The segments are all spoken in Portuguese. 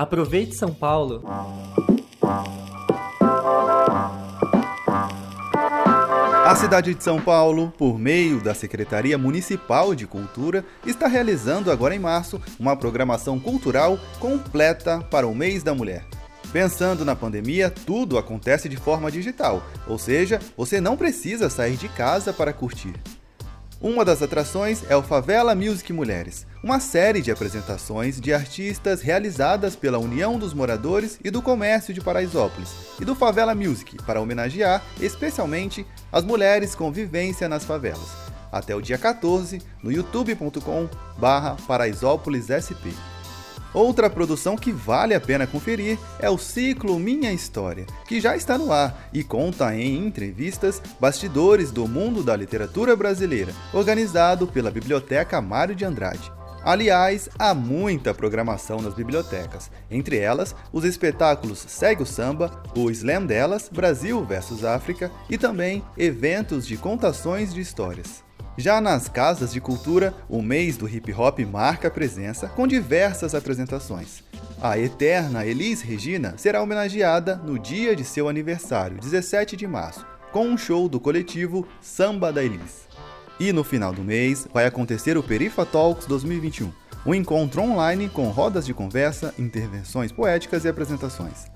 Aproveite São Paulo. A cidade de São Paulo, por meio da Secretaria Municipal de Cultura, está realizando agora em março uma programação cultural completa para o mês da mulher. Pensando na pandemia, tudo acontece de forma digital, ou seja, você não precisa sair de casa para curtir. Uma das atrações é o Favela Music Mulheres, uma série de apresentações de artistas realizadas pela União dos Moradores e do Comércio de Paraisópolis e do Favela Music para homenagear especialmente as mulheres com vivência nas favelas. Até o dia 14 no youtube.com/paraisópolis_sp. Outra produção que vale a pena conferir é o ciclo Minha História, que já está no ar e conta em entrevistas bastidores do mundo da literatura brasileira, organizado pela Biblioteca Mário de Andrade. Aliás, há muita programação nas bibliotecas, entre elas os espetáculos Segue o Samba, o Slam Delas, Brasil vs África e também eventos de contações de histórias. Já nas casas de cultura, o mês do hip hop marca presença com diversas apresentações. A eterna Elis Regina será homenageada no dia de seu aniversário, 17 de março, com um show do coletivo Samba da Elis. E no final do mês vai acontecer o Perifa Talks 2021, um encontro online com rodas de conversa, intervenções poéticas e apresentações.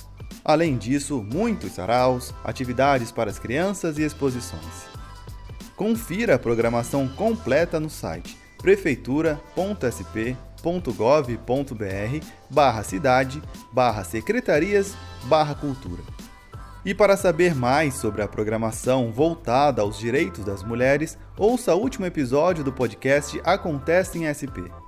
Além disso, muitos saraus, atividades para as crianças e exposições. Confira a programação completa no site prefeitura.sp.gov.br barra cidade barra secretarias barra cultura. E para saber mais sobre a programação voltada aos direitos das mulheres, ouça o último episódio do podcast Acontece em SP